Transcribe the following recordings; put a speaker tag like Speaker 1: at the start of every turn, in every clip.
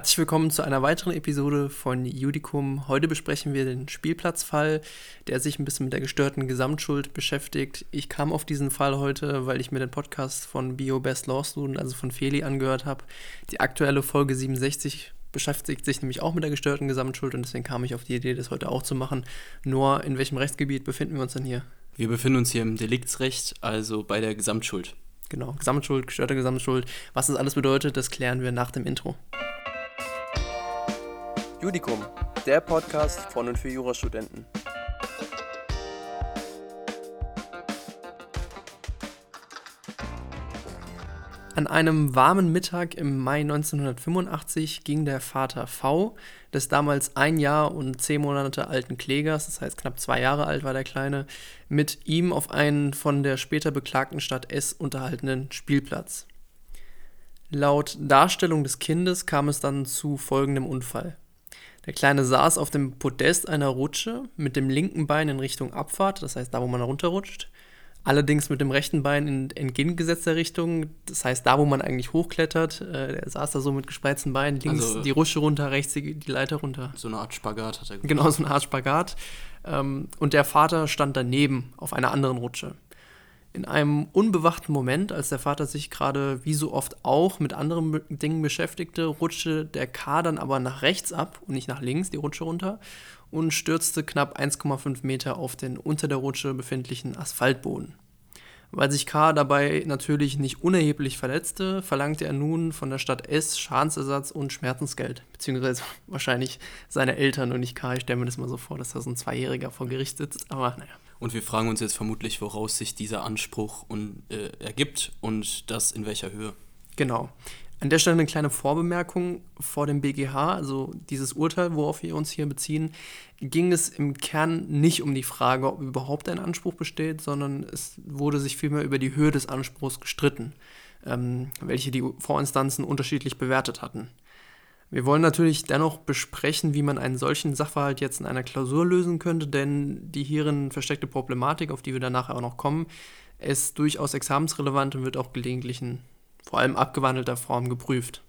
Speaker 1: Herzlich willkommen zu einer weiteren Episode von Judicum. Heute besprechen wir den Spielplatzfall, der sich ein bisschen mit der gestörten Gesamtschuld beschäftigt. Ich kam auf diesen Fall heute, weil ich mir den Podcast von Bio Best Law Student, also von Feli, angehört habe. Die aktuelle Folge 67 beschäftigt sich nämlich auch mit der gestörten Gesamtschuld und deswegen kam ich auf die Idee, das heute auch zu machen. Nur in welchem Rechtsgebiet befinden wir uns denn hier?
Speaker 2: Wir befinden uns hier im Deliktsrecht, also bei der Gesamtschuld.
Speaker 1: Genau, Gesamtschuld, gestörte Gesamtschuld. Was das alles bedeutet, das klären wir nach dem Intro. Judicum, der Podcast von und für Jurastudenten. An einem warmen Mittag im Mai 1985 ging der Vater V des damals ein Jahr und zehn Monate alten Klägers, das heißt knapp zwei Jahre alt war der Kleine, mit ihm auf einen von der später beklagten Stadt S unterhaltenen Spielplatz. Laut Darstellung des Kindes kam es dann zu folgendem Unfall. Der Kleine saß auf dem Podest einer Rutsche mit dem linken Bein in Richtung Abfahrt, das heißt da, wo man runterrutscht. Allerdings mit dem rechten Bein in entgegengesetzter Richtung, das heißt da, wo man eigentlich hochklettert. Äh, der saß da so mit gespreizten Beinen, links also, die Rutsche runter, rechts die, die, Leiter runter.
Speaker 2: So eine Art Spagat hat er
Speaker 1: gemacht. Genau, so eine Art Spagat. Ähm, und der Vater stand daneben auf einer anderen Rutsche. In einem unbewachten Moment, als der Vater sich gerade wie so oft auch mit anderen Dingen beschäftigte, rutschte der K dann aber nach rechts ab und nicht nach links die Rutsche runter und stürzte knapp 1,5 Meter auf den unter der Rutsche befindlichen Asphaltboden. Weil sich K dabei natürlich nicht unerheblich verletzte, verlangte er nun von der Stadt S Schadensersatz und Schmerzensgeld, beziehungsweise wahrscheinlich seine Eltern und nicht K. Ich stelle mir das mal so vor, dass da so ein Zweijähriger vor Gericht sitzt, aber naja.
Speaker 2: Und wir fragen uns jetzt vermutlich, woraus sich dieser Anspruch und, äh, ergibt und das in welcher Höhe.
Speaker 1: Genau. An der Stelle eine kleine Vorbemerkung vor dem BGH, also dieses Urteil, worauf wir uns hier beziehen, ging es im Kern nicht um die Frage, ob überhaupt ein Anspruch besteht, sondern es wurde sich vielmehr über die Höhe des Anspruchs gestritten, ähm, welche die Vorinstanzen unterschiedlich bewertet hatten. Wir wollen natürlich dennoch besprechen, wie man einen solchen Sachverhalt jetzt in einer Klausur lösen könnte, denn die hierin versteckte Problematik, auf die wir danach auch noch kommen, ist durchaus examensrelevant und wird auch gelegentlich in vor allem abgewandelter Form geprüft.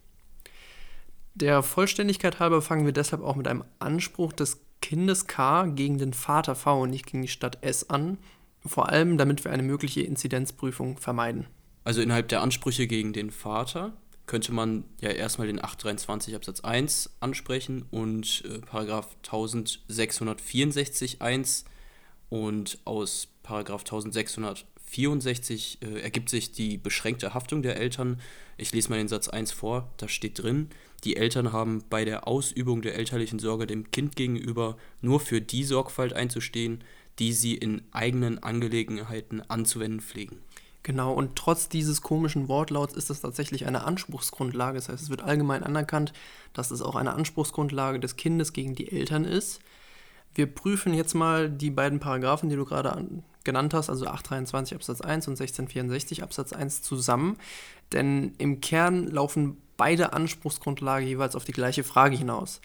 Speaker 1: Der Vollständigkeit halber fangen wir deshalb auch mit einem Anspruch des Kindes K gegen den Vater V und nicht gegen die Stadt S an, vor allem damit wir eine mögliche Inzidenzprüfung vermeiden.
Speaker 2: Also innerhalb der Ansprüche gegen den Vater könnte man ja erstmal den 823 Absatz 1 ansprechen und äh, Paragraph 1664 1 und aus Paragraph 1664 äh, ergibt sich die beschränkte Haftung der Eltern. Ich lese mal den Satz 1 vor, da steht drin, die Eltern haben bei der Ausübung der elterlichen Sorge dem Kind gegenüber nur für die Sorgfalt einzustehen, die sie in eigenen Angelegenheiten anzuwenden pflegen.
Speaker 1: Genau, und trotz dieses komischen Wortlauts ist das tatsächlich eine Anspruchsgrundlage. Das heißt, es wird allgemein anerkannt, dass es auch eine Anspruchsgrundlage des Kindes gegen die Eltern ist. Wir prüfen jetzt mal die beiden Paragraphen, die du gerade genannt hast, also 823 Absatz 1 und 1664 Absatz 1 zusammen. Denn im Kern laufen beide Anspruchsgrundlagen jeweils auf die gleiche Frage hinaus.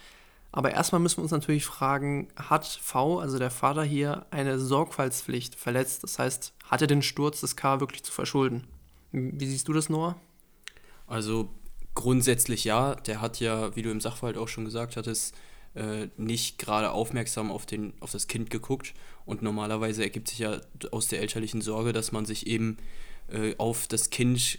Speaker 1: Aber erstmal müssen wir uns natürlich fragen, hat V, also der Vater hier, eine Sorgfaltspflicht verletzt? Das heißt, hat er den Sturz des K wirklich zu verschulden? Wie siehst du das, Noah?
Speaker 2: Also grundsätzlich ja. Der hat ja, wie du im Sachverhalt auch schon gesagt hattest, äh, nicht gerade aufmerksam auf, den, auf das Kind geguckt. Und normalerweise ergibt sich ja aus der elterlichen Sorge, dass man sich eben äh, auf das Kind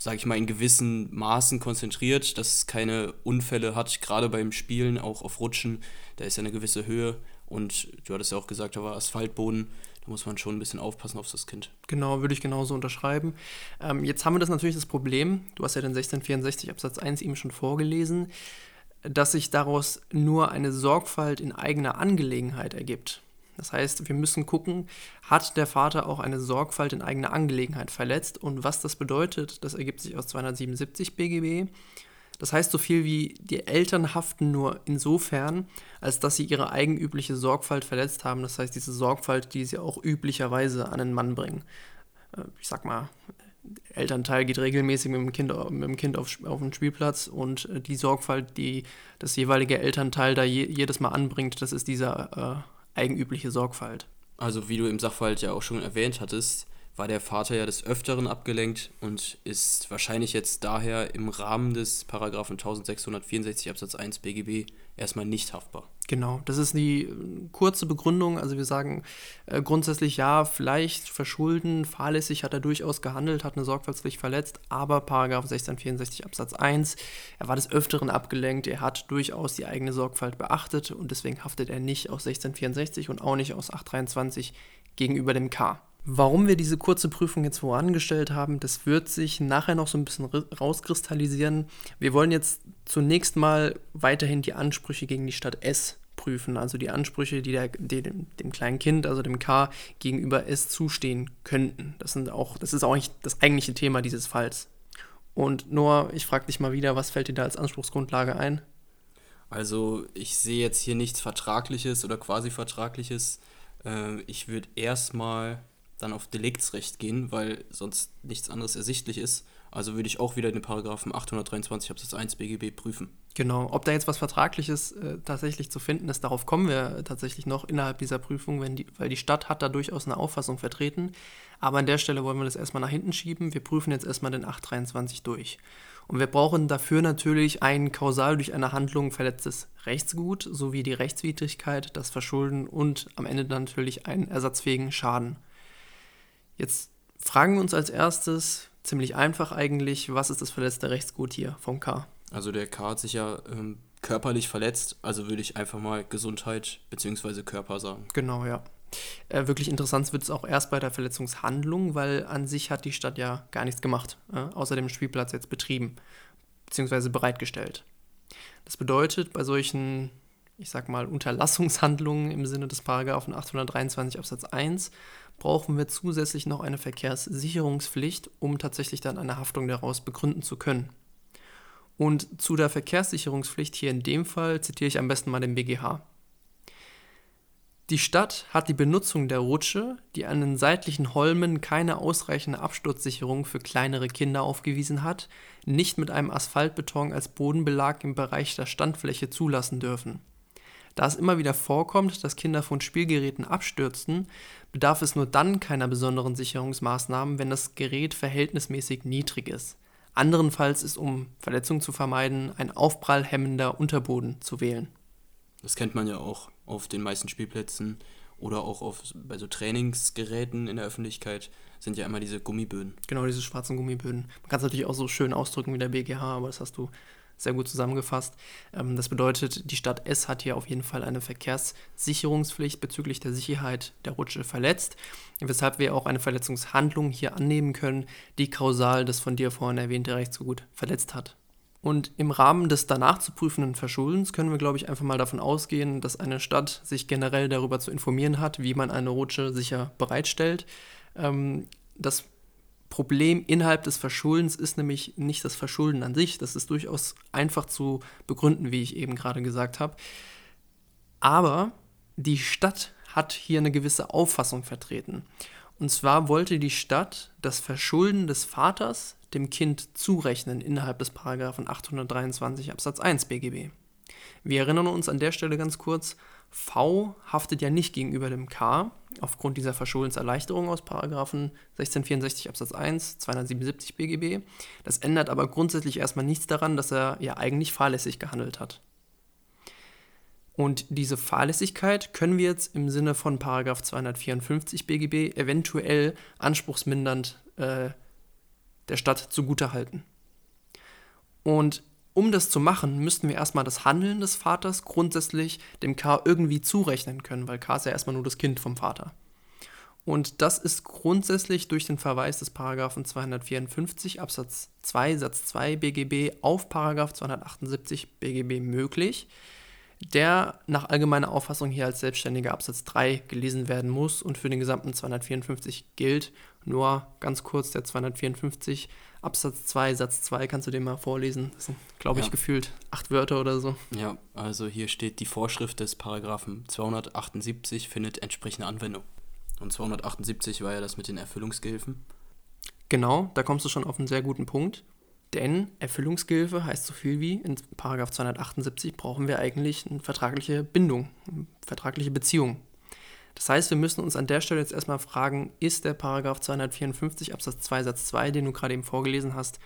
Speaker 2: sage ich mal, in gewissen Maßen konzentriert, dass es keine Unfälle hat, gerade beim Spielen, auch auf Rutschen. Da ist ja eine gewisse Höhe und du hattest ja auch gesagt, da war Asphaltboden. Da muss man schon ein bisschen aufpassen auf das Kind.
Speaker 1: Genau, würde ich genauso unterschreiben. Ähm, jetzt haben wir das natürlich das Problem, du hast ja den 1664 Absatz 1 eben schon vorgelesen, dass sich daraus nur eine Sorgfalt in eigener Angelegenheit ergibt. Das heißt, wir müssen gucken, hat der Vater auch eine Sorgfalt in eigener Angelegenheit verletzt und was das bedeutet, das ergibt sich aus 277 BGB. Das heißt so viel wie, die Eltern haften nur insofern, als dass sie ihre eigenübliche Sorgfalt verletzt haben. Das heißt, diese Sorgfalt, die sie auch üblicherweise an den Mann bringen. Äh, ich sag mal, Elternteil geht regelmäßig mit dem Kind, mit dem kind auf, auf den Spielplatz und äh, die Sorgfalt, die das jeweilige Elternteil da je, jedes Mal anbringt, das ist dieser äh, eigenübliche Sorgfalt.
Speaker 2: Also wie du im Sachverhalt ja auch schon erwähnt hattest, war der Vater ja des Öfteren abgelenkt und ist wahrscheinlich jetzt daher im Rahmen des Paragraphen 1664 Absatz 1 BGB erstmal nicht haftbar.
Speaker 1: Genau, das ist die äh, kurze Begründung. Also wir sagen äh, grundsätzlich ja, vielleicht verschulden, fahrlässig hat er durchaus gehandelt, hat eine Sorgfaltspflicht verletzt, aber Paragraph 1664 Absatz 1, er war des Öfteren abgelenkt, er hat durchaus die eigene Sorgfalt beachtet und deswegen haftet er nicht aus 1664 und auch nicht aus 823 gegenüber dem K. Warum wir diese kurze Prüfung jetzt vorangestellt haben, das wird sich nachher noch so ein bisschen rauskristallisieren. Wir wollen jetzt zunächst mal weiterhin die Ansprüche gegen die Stadt S prüfen, also die Ansprüche, die, der, die dem, dem, kleinen Kind, also dem K, gegenüber S zustehen könnten. Das, sind auch, das ist auch nicht das eigentliche Thema dieses Falls. Und Noah, ich frage dich mal wieder, was fällt dir da als Anspruchsgrundlage ein?
Speaker 2: Also ich sehe jetzt hier nichts Vertragliches oder quasi Vertragliches. Äh, ich würde erstmal dann auf Deliktsrecht gehen, weil sonst nichts anderes ersichtlich ist. Also würde ich auch wieder den Paragraphen 823 Absatz 1 BGB prüfen.
Speaker 1: Genau, ob da jetzt was Vertragliches äh, tatsächlich zu finden ist, darauf kommen wir tatsächlich noch innerhalb dieser Prüfung, wenn die, weil die Stadt hat da durchaus eine Auffassung vertreten. Aber an der Stelle wollen wir das erstmal nach hinten schieben. Wir prüfen jetzt erstmal den 823 durch. Und wir brauchen dafür natürlich ein kausal durch eine Handlung verletztes Rechtsgut sowie die Rechtswidrigkeit, das Verschulden und am Ende dann natürlich einen ersatzfähigen Schaden. Jetzt fragen wir uns als erstes, ziemlich einfach eigentlich, was ist das verletzte Rechtsgut hier vom K?
Speaker 2: Also der K hat sich ja ähm, körperlich verletzt, also würde ich einfach mal Gesundheit bzw. Körper sagen.
Speaker 1: Genau, ja. Äh, wirklich interessant wird es auch erst bei der Verletzungshandlung, weil an sich hat die Stadt ja gar nichts gemacht, äh, außer dem Spielplatz jetzt betrieben bzw. bereitgestellt. Das bedeutet, bei solchen, ich sag mal, Unterlassungshandlungen im Sinne des Paragraphen 823 Absatz 1 brauchen wir zusätzlich noch eine Verkehrssicherungspflicht, um tatsächlich dann eine Haftung daraus begründen zu können. Und zu der Verkehrssicherungspflicht hier in dem Fall zitiere ich am besten mal den BGH. Die Stadt hat die Benutzung der Rutsche, die an den seitlichen Holmen keine ausreichende Absturzsicherung für kleinere Kinder aufgewiesen hat, nicht mit einem Asphaltbeton als Bodenbelag im Bereich der Standfläche zulassen dürfen. Da es immer wieder vorkommt, dass Kinder von Spielgeräten abstürzen, bedarf es nur dann keiner besonderen Sicherungsmaßnahmen, wenn das Gerät verhältnismäßig niedrig ist. Anderenfalls ist, um Verletzungen zu vermeiden, ein aufprallhemmender Unterboden zu wählen.
Speaker 2: Das kennt man ja auch auf den meisten Spielplätzen oder auch auf, bei so Trainingsgeräten in der Öffentlichkeit sind ja immer diese Gummiböden.
Speaker 1: Genau, diese schwarzen Gummiböden. Man kann es natürlich auch so schön ausdrücken wie der BGH, aber das hast du sehr gut zusammengefasst. Ähm, das bedeutet, die Stadt S hat hier auf jeden Fall eine Verkehrssicherungspflicht bezüglich der Sicherheit der Rutsche verletzt, weshalb wir auch eine Verletzungshandlung hier annehmen können, die kausal das von dir vorhin erwähnte Rechtsgut verletzt hat. Und im Rahmen des danach zu prüfenden Verschuldens können wir, glaube ich, einfach mal davon ausgehen, dass eine Stadt sich generell darüber zu informieren hat, wie man eine Rutsche sicher bereitstellt. Ähm, das Problem innerhalb des Verschuldens ist nämlich nicht das Verschulden an sich. Das ist durchaus einfach zu begründen, wie ich eben gerade gesagt habe. Aber die Stadt hat hier eine gewisse Auffassung vertreten. Und zwar wollte die Stadt das Verschulden des Vaters dem Kind zurechnen innerhalb des Paragraphen 823 Absatz 1 BGB. Wir erinnern uns an der Stelle ganz kurz, V haftet ja nicht gegenüber dem K aufgrund dieser Verschuldenserleichterung aus Paragraphen 1664 Absatz 1, 277 BGB. Das ändert aber grundsätzlich erstmal nichts daran, dass er ja eigentlich fahrlässig gehandelt hat. Und diese Fahrlässigkeit können wir jetzt im Sinne von Paragraph 254 BGB eventuell anspruchsmindernd äh, der Stadt zugutehalten. Und um das zu machen, müssten wir erstmal das Handeln des Vaters grundsätzlich dem K irgendwie zurechnen können, weil K ist ja erstmal nur das Kind vom Vater. Und das ist grundsätzlich durch den Verweis des Paragraphen 254 Absatz 2 Satz 2 BGB auf Paragraph 278 BGB möglich, der nach allgemeiner Auffassung hier als selbstständiger Absatz 3 gelesen werden muss und für den gesamten 254 gilt. Nur ganz kurz der 254 Absatz 2, Satz 2, kannst du den mal vorlesen? Das sind, glaube ich, ja. gefühlt acht Wörter oder so.
Speaker 2: Ja, also hier steht, die Vorschrift des Paragraphen 278 findet entsprechende Anwendung. Und 278 war ja das mit den Erfüllungsgehilfen.
Speaker 1: Genau, da kommst du schon auf einen sehr guten Punkt. Denn Erfüllungsgehilfe heißt so viel wie, in Paragraph 278 brauchen wir eigentlich eine vertragliche Bindung, eine vertragliche Beziehung. Das heißt, wir müssen uns an der Stelle jetzt erstmal fragen, ist der Paragraph 254 Absatz 2 Satz 2, den du gerade eben vorgelesen hast,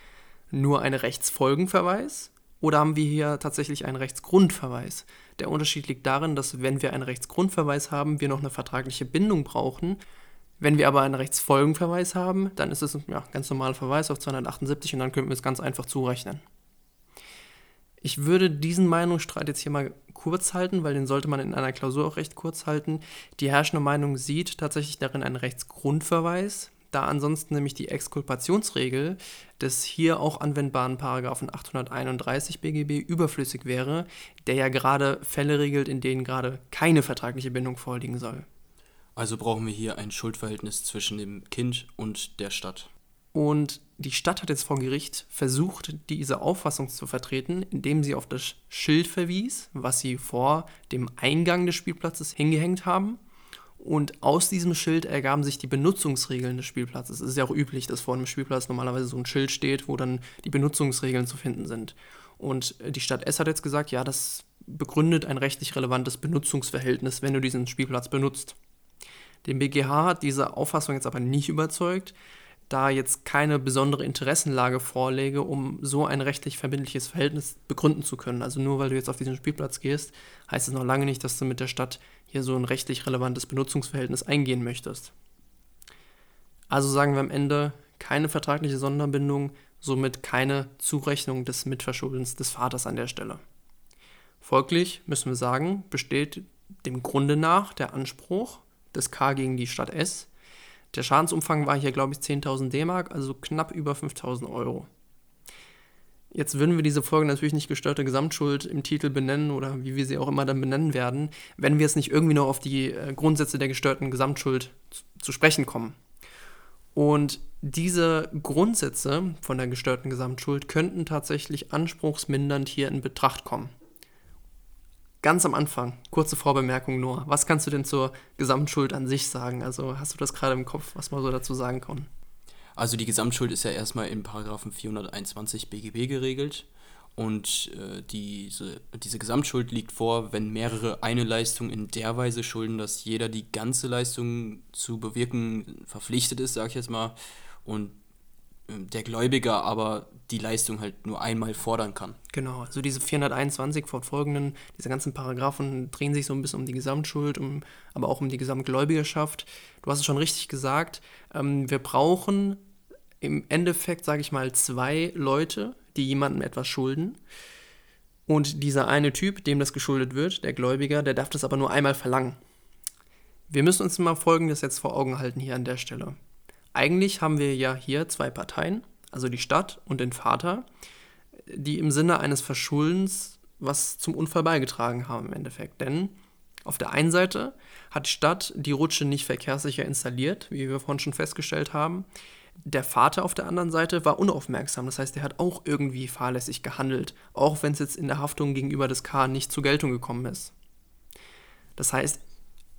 Speaker 1: nur ein Rechtsfolgenverweis oder haben wir hier tatsächlich einen Rechtsgrundverweis? Der Unterschied liegt darin, dass wenn wir einen Rechtsgrundverweis haben, wir noch eine vertragliche Bindung brauchen. Wenn wir aber einen Rechtsfolgenverweis haben, dann ist es ein ja, ganz normaler Verweis auf 278 und dann könnten wir es ganz einfach zurechnen. Ich würde diesen Meinungsstreit jetzt hier mal kurz halten, weil den sollte man in einer Klausur auch recht kurz halten. Die herrschende Meinung sieht tatsächlich darin einen Rechtsgrundverweis, da ansonsten nämlich die Exkulpationsregel des hier auch anwendbaren Paragraphen 831 BGB überflüssig wäre, der ja gerade Fälle regelt, in denen gerade keine vertragliche Bindung vorliegen soll.
Speaker 2: Also brauchen wir hier ein Schuldverhältnis zwischen dem Kind und der Stadt.
Speaker 1: Und die Stadt hat jetzt vor Gericht versucht, diese Auffassung zu vertreten, indem sie auf das Schild verwies, was sie vor dem Eingang des Spielplatzes hingehängt haben. Und aus diesem Schild ergaben sich die Benutzungsregeln des Spielplatzes. Es ist ja auch üblich, dass vor einem Spielplatz normalerweise so ein Schild steht, wo dann die Benutzungsregeln zu finden sind. Und die Stadt S hat jetzt gesagt, ja, das begründet ein rechtlich relevantes Benutzungsverhältnis, wenn du diesen Spielplatz benutzt. Den BGH hat diese Auffassung jetzt aber nicht überzeugt, da jetzt keine besondere Interessenlage vorläge, um so ein rechtlich verbindliches Verhältnis begründen zu können. Also nur weil du jetzt auf diesen Spielplatz gehst, heißt es noch lange nicht, dass du mit der Stadt hier so ein rechtlich relevantes Benutzungsverhältnis eingehen möchtest. Also sagen wir am Ende keine vertragliche Sonderbindung, somit keine Zurechnung des Mitverschuldens des Vaters an der Stelle. Folglich müssen wir sagen, besteht dem Grunde nach der Anspruch des K gegen die Stadt S der Schadensumfang war hier, glaube ich, 10.000 D-Mark, also knapp über 5.000 Euro. Jetzt würden wir diese Folge natürlich nicht gestörte Gesamtschuld im Titel benennen oder wie wir sie auch immer dann benennen werden, wenn wir jetzt nicht irgendwie noch auf die äh, Grundsätze der gestörten Gesamtschuld zu sprechen kommen. Und diese Grundsätze von der gestörten Gesamtschuld könnten tatsächlich anspruchsmindernd hier in Betracht kommen. Ganz am Anfang, kurze Vorbemerkung nur. Was kannst du denn zur Gesamtschuld an sich sagen? Also hast du das gerade im Kopf, was man so dazu sagen kann?
Speaker 2: Also die Gesamtschuld ist ja erstmal in Paragraphen 421 BGB geregelt. Und äh, diese, diese Gesamtschuld liegt vor, wenn mehrere eine Leistung in der Weise schulden, dass jeder die ganze Leistung zu bewirken verpflichtet ist, sag ich jetzt mal. Und der Gläubiger aber die Leistung halt nur einmal fordern kann.
Speaker 1: Genau, also diese 421 fortfolgenden, diese ganzen Paragraphen drehen sich so ein bisschen um die Gesamtschuld, um, aber auch um die Gesamtgläubigerschaft. Du hast es schon richtig gesagt, ähm, wir brauchen im Endeffekt, sage ich mal, zwei Leute, die jemandem etwas schulden. Und dieser eine Typ, dem das geschuldet wird, der Gläubiger, der darf das aber nur einmal verlangen. Wir müssen uns mal Folgendes jetzt vor Augen halten hier an der Stelle. Eigentlich haben wir ja hier zwei Parteien, also die Stadt und den Vater, die im Sinne eines Verschuldens was zum Unfall beigetragen haben im Endeffekt. Denn auf der einen Seite hat die Stadt die Rutsche nicht verkehrssicher installiert, wie wir vorhin schon festgestellt haben. Der Vater auf der anderen Seite war unaufmerksam, das heißt, er hat auch irgendwie fahrlässig gehandelt, auch wenn es jetzt in der Haftung gegenüber des K nicht zur Geltung gekommen ist. Das heißt,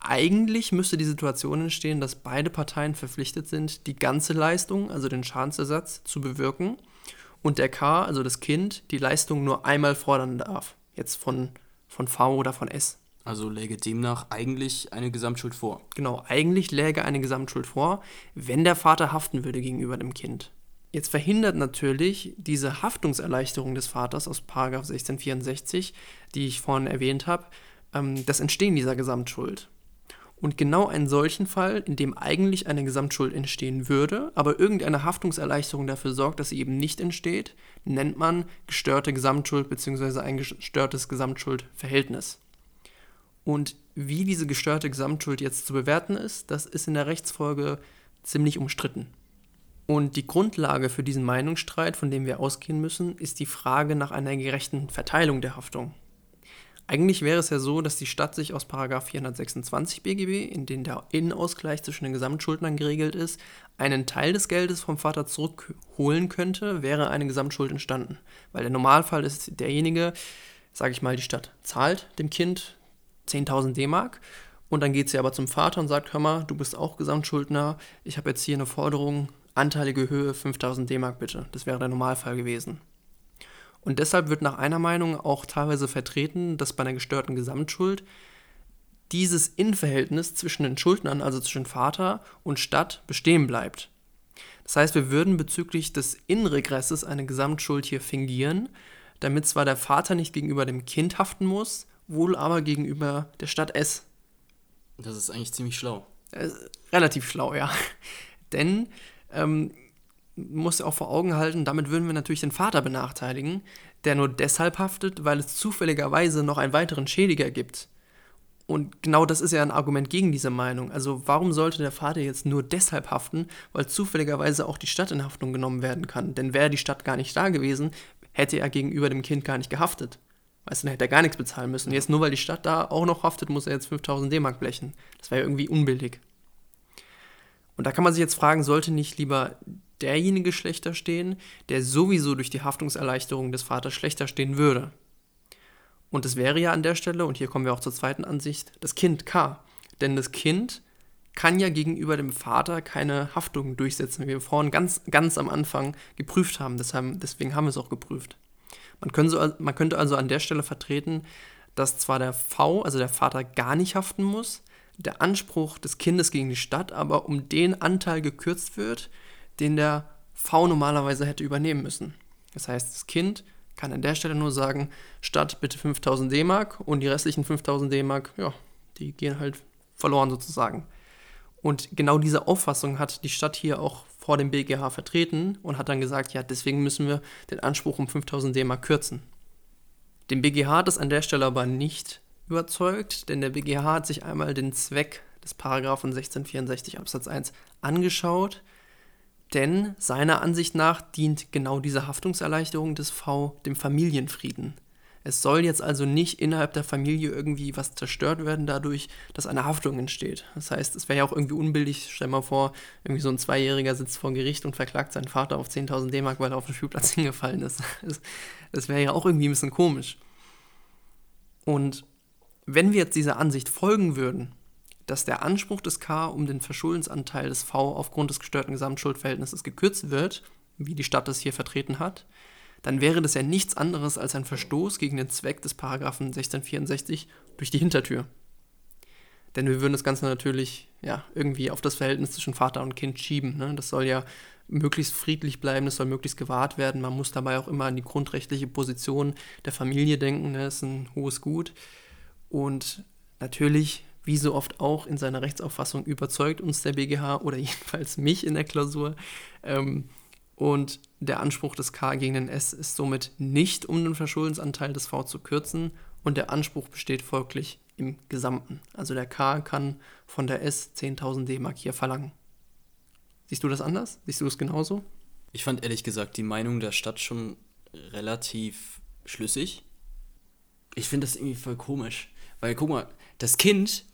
Speaker 1: eigentlich müsste die Situation entstehen, dass beide Parteien verpflichtet sind, die ganze Leistung, also den Schadensersatz, zu bewirken und der K, also das Kind, die Leistung nur einmal fordern darf. Jetzt von, von V oder von S.
Speaker 2: Also läge demnach eigentlich eine Gesamtschuld vor.
Speaker 1: Genau, eigentlich läge eine Gesamtschuld vor, wenn der Vater haften würde gegenüber dem Kind. Jetzt verhindert natürlich diese Haftungserleichterung des Vaters aus 1664, die ich vorhin erwähnt habe, ähm, das Entstehen dieser Gesamtschuld. Und genau einen solchen Fall, in dem eigentlich eine Gesamtschuld entstehen würde, aber irgendeine Haftungserleichterung dafür sorgt, dass sie eben nicht entsteht, nennt man gestörte Gesamtschuld bzw. ein gestörtes Gesamtschuldverhältnis. Und wie diese gestörte Gesamtschuld jetzt zu bewerten ist, das ist in der Rechtsfolge ziemlich umstritten. Und die Grundlage für diesen Meinungsstreit, von dem wir ausgehen müssen, ist die Frage nach einer gerechten Verteilung der Haftung. Eigentlich wäre es ja so, dass die Stadt sich aus 426 BGB, in dem der Innenausgleich zwischen den Gesamtschuldnern geregelt ist, einen Teil des Geldes vom Vater zurückholen könnte, wäre eine Gesamtschuld entstanden. Weil der Normalfall ist derjenige, sage ich mal, die Stadt zahlt dem Kind 10.000 D-Mark und dann geht sie aber zum Vater und sagt, hör mal, du bist auch Gesamtschuldner, ich habe jetzt hier eine Forderung, anteilige Höhe 5.000 D-Mark bitte. Das wäre der Normalfall gewesen. Und deshalb wird nach einer Meinung auch teilweise vertreten, dass bei einer gestörten Gesamtschuld dieses Innenverhältnis zwischen den Schuldnern, also zwischen Vater und Stadt, bestehen bleibt. Das heißt, wir würden bezüglich des Innenregresses eine Gesamtschuld hier fingieren, damit zwar der Vater nicht gegenüber dem Kind haften muss, wohl aber gegenüber der Stadt S.
Speaker 2: Das ist eigentlich ziemlich schlau.
Speaker 1: Äh, relativ schlau, ja. Denn ähm, muss auch vor Augen halten, damit würden wir natürlich den Vater benachteiligen, der nur deshalb haftet, weil es zufälligerweise noch einen weiteren Schädiger gibt. Und genau das ist ja ein Argument gegen diese Meinung. Also warum sollte der Vater jetzt nur deshalb haften, weil zufälligerweise auch die Stadt in Haftung genommen werden kann? Denn wäre die Stadt gar nicht da gewesen, hätte er gegenüber dem Kind gar nicht gehaftet. Weißt du, dann hätte er gar nichts bezahlen müssen. Jetzt nur weil die Stadt da auch noch haftet, muss er jetzt 5000 D-Mark blechen. Das wäre ja irgendwie unbillig. Und da kann man sich jetzt fragen, sollte nicht lieber derjenige schlechter stehen, der sowieso durch die Haftungserleichterung des Vaters schlechter stehen würde? Und es wäre ja an der Stelle, und hier kommen wir auch zur zweiten Ansicht, das Kind K. Denn das Kind kann ja gegenüber dem Vater keine Haftung durchsetzen, wie wir vorhin ganz, ganz am Anfang geprüft haben. Deshalb, deswegen haben wir es auch geprüft. Man, können so, man könnte also an der Stelle vertreten, dass zwar der V, also der Vater, gar nicht haften muss, der Anspruch des Kindes gegen die Stadt aber um den Anteil gekürzt wird, den der V normalerweise hätte übernehmen müssen. Das heißt, das Kind kann an der Stelle nur sagen, Stadt bitte 5000 D-Mark und die restlichen 5000 D-Mark, ja, die gehen halt verloren sozusagen. Und genau diese Auffassung hat die Stadt hier auch vor dem BGH vertreten und hat dann gesagt, ja, deswegen müssen wir den Anspruch um 5000 D-Mark kürzen. Den BGH hat es an der Stelle aber nicht überzeugt, denn der BGH hat sich einmal den Zweck des Paragraphen 1664 Absatz 1 angeschaut, denn seiner Ansicht nach dient genau diese Haftungserleichterung des V dem Familienfrieden. Es soll jetzt also nicht innerhalb der Familie irgendwie was zerstört werden dadurch, dass eine Haftung entsteht. Das heißt, es wäre ja auch irgendwie unbillig, stell mal vor, irgendwie so ein Zweijähriger sitzt vor Gericht und verklagt seinen Vater auf 10.000 D-Mark, weil er auf den Spielplatz hingefallen ist. Das, das wäre ja auch irgendwie ein bisschen komisch. Und wenn wir jetzt dieser Ansicht folgen würden, dass der Anspruch des K um den Verschuldensanteil des V aufgrund des gestörten Gesamtschuldverhältnisses gekürzt wird, wie die Stadt das hier vertreten hat, dann wäre das ja nichts anderes als ein Verstoß gegen den Zweck des Paragraphen 1664 durch die Hintertür. Denn wir würden das Ganze natürlich ja, irgendwie auf das Verhältnis zwischen Vater und Kind schieben. Ne? Das soll ja möglichst friedlich bleiben, das soll möglichst gewahrt werden. Man muss dabei auch immer an die grundrechtliche Position der Familie denken. Ne? Das ist ein hohes Gut. Und natürlich, wie so oft auch in seiner Rechtsauffassung, überzeugt uns der BGH oder jedenfalls mich in der Klausur. Ähm, und der Anspruch des K gegen den S ist somit nicht, um den Verschuldensanteil des V zu kürzen. Und der Anspruch besteht folglich im Gesamten. Also der K kann von der S 10.000 D-Mark hier verlangen. Siehst du das anders? Siehst du es genauso?
Speaker 2: Ich fand ehrlich gesagt die Meinung der Stadt schon relativ schlüssig. Ich finde das irgendwie voll komisch. Weil guck mal, das Kind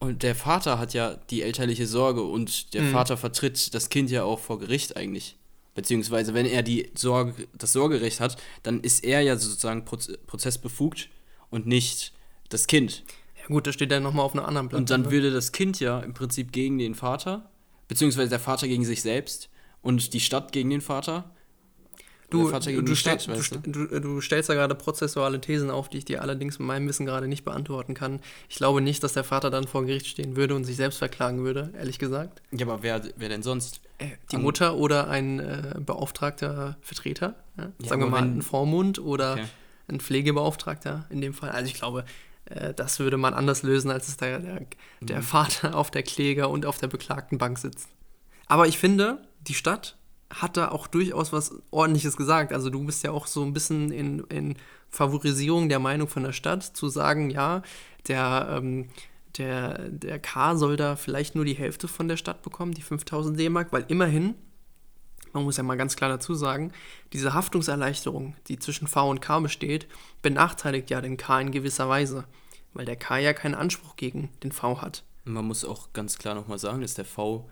Speaker 2: und der Vater hat ja die elterliche Sorge und der mhm. Vater vertritt das Kind ja auch vor Gericht eigentlich. Beziehungsweise, wenn er die Sorge, das Sorgerecht hat, dann ist er ja sozusagen prozessbefugt und nicht das Kind.
Speaker 1: Ja gut, das steht dann nochmal auf einer anderen
Speaker 2: Platte. Und dann würde das Kind ja im Prinzip gegen den Vater, beziehungsweise der Vater gegen sich selbst und die Stadt gegen den Vater
Speaker 1: Du, du, Stadt, du, du, stellst da gerade prozessuale Thesen auf, die ich dir allerdings mit meinem Wissen gerade nicht beantworten kann. Ich glaube nicht, dass der Vater dann vor Gericht stehen würde und sich selbst verklagen würde, ehrlich gesagt.
Speaker 2: Ja, aber wer, wer denn sonst?
Speaker 1: Äh, die Mutter oder ein äh, beauftragter Vertreter, ja? Ja, sagen wir mal ein Vormund oder okay. ein Pflegebeauftragter in dem Fall. Also ich glaube, äh, das würde man anders lösen, als es der, der, der mhm. Vater auf der Kläger und auf der beklagten Bank sitzt. Aber ich finde, die Stadt hat da auch durchaus was Ordentliches gesagt. Also du bist ja auch so ein bisschen in, in Favorisierung der Meinung von der Stadt, zu sagen, ja, der, ähm, der, der K soll da vielleicht nur die Hälfte von der Stadt bekommen, die 5000 D-Mark, weil immerhin, man muss ja mal ganz klar dazu sagen, diese Haftungserleichterung, die zwischen V und K besteht, benachteiligt ja den K in gewisser Weise, weil der K ja keinen Anspruch gegen den V hat.
Speaker 2: Man muss auch ganz klar nochmal sagen, dass der V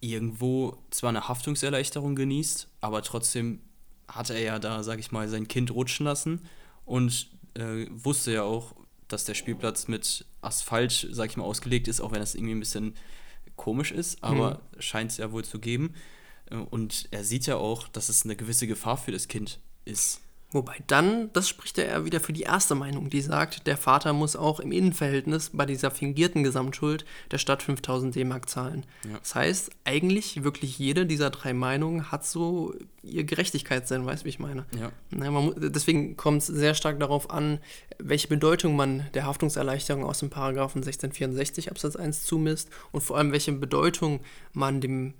Speaker 2: irgendwo zwar eine Haftungserleichterung genießt, aber trotzdem hat er ja da, sag ich mal, sein Kind rutschen lassen und äh, wusste ja auch, dass der Spielplatz mit Asphalt, sag ich mal, ausgelegt ist, auch wenn das irgendwie ein bisschen komisch ist, aber hm. scheint es ja wohl zu geben. Äh, und er sieht ja auch, dass es eine gewisse Gefahr für das Kind ist.
Speaker 1: Wobei dann, das spricht ja eher wieder für die erste Meinung, die sagt, der Vater muss auch im Innenverhältnis bei dieser fingierten Gesamtschuld der Stadt 5000 D-Mark zahlen. Ja. Das heißt, eigentlich wirklich jede dieser drei Meinungen hat so ihr Gerechtigkeitssinn, weißt du, wie ich meine? Ja. Na, muss, deswegen kommt es sehr stark darauf an, welche Bedeutung man der Haftungserleichterung aus dem Paragraphen 1664 Absatz 1 zumisst und vor allem welche Bedeutung man dem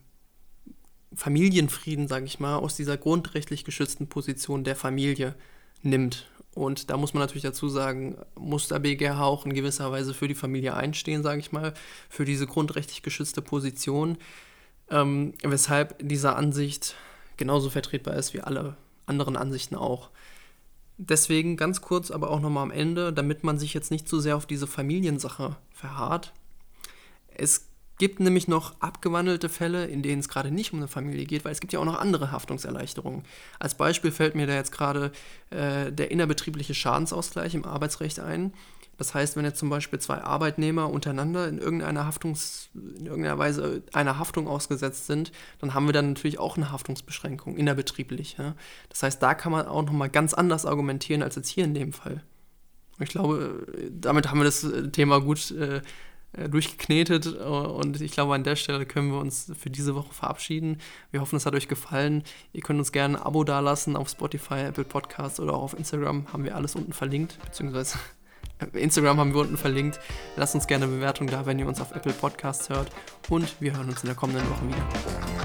Speaker 1: Familienfrieden, sage ich mal, aus dieser grundrechtlich geschützten Position der Familie nimmt. Und da muss man natürlich dazu sagen, muss der BGH auch in gewisser Weise für die Familie einstehen, sage ich mal, für diese grundrechtlich geschützte Position, ähm, weshalb diese Ansicht genauso vertretbar ist wie alle anderen Ansichten auch. Deswegen ganz kurz, aber auch nochmal am Ende, damit man sich jetzt nicht zu sehr auf diese Familiensache verharrt. Es gibt nämlich noch abgewandelte Fälle, in denen es gerade nicht um eine Familie geht, weil es gibt ja auch noch andere Haftungserleichterungen. Als Beispiel fällt mir da jetzt gerade äh, der innerbetriebliche Schadensausgleich im Arbeitsrecht ein. Das heißt, wenn jetzt zum Beispiel zwei Arbeitnehmer untereinander in irgendeiner, Haftungs, in irgendeiner Weise einer Haftung ausgesetzt sind, dann haben wir dann natürlich auch eine Haftungsbeschränkung innerbetrieblich. Ja? Das heißt, da kann man auch nochmal ganz anders argumentieren als jetzt hier in dem Fall. Ich glaube, damit haben wir das Thema gut äh, äh, durchgeknetet und ich glaube, an der Stelle können wir uns für diese Woche verabschieden. Wir hoffen, es hat euch gefallen. Ihr könnt uns gerne ein Abo dalassen auf Spotify, Apple Podcasts oder auch auf Instagram. Haben wir alles unten verlinkt, beziehungsweise Instagram haben wir unten verlinkt. Lasst uns gerne eine Bewertung da, wenn ihr uns auf Apple Podcasts hört und wir hören uns in der kommenden Woche wieder.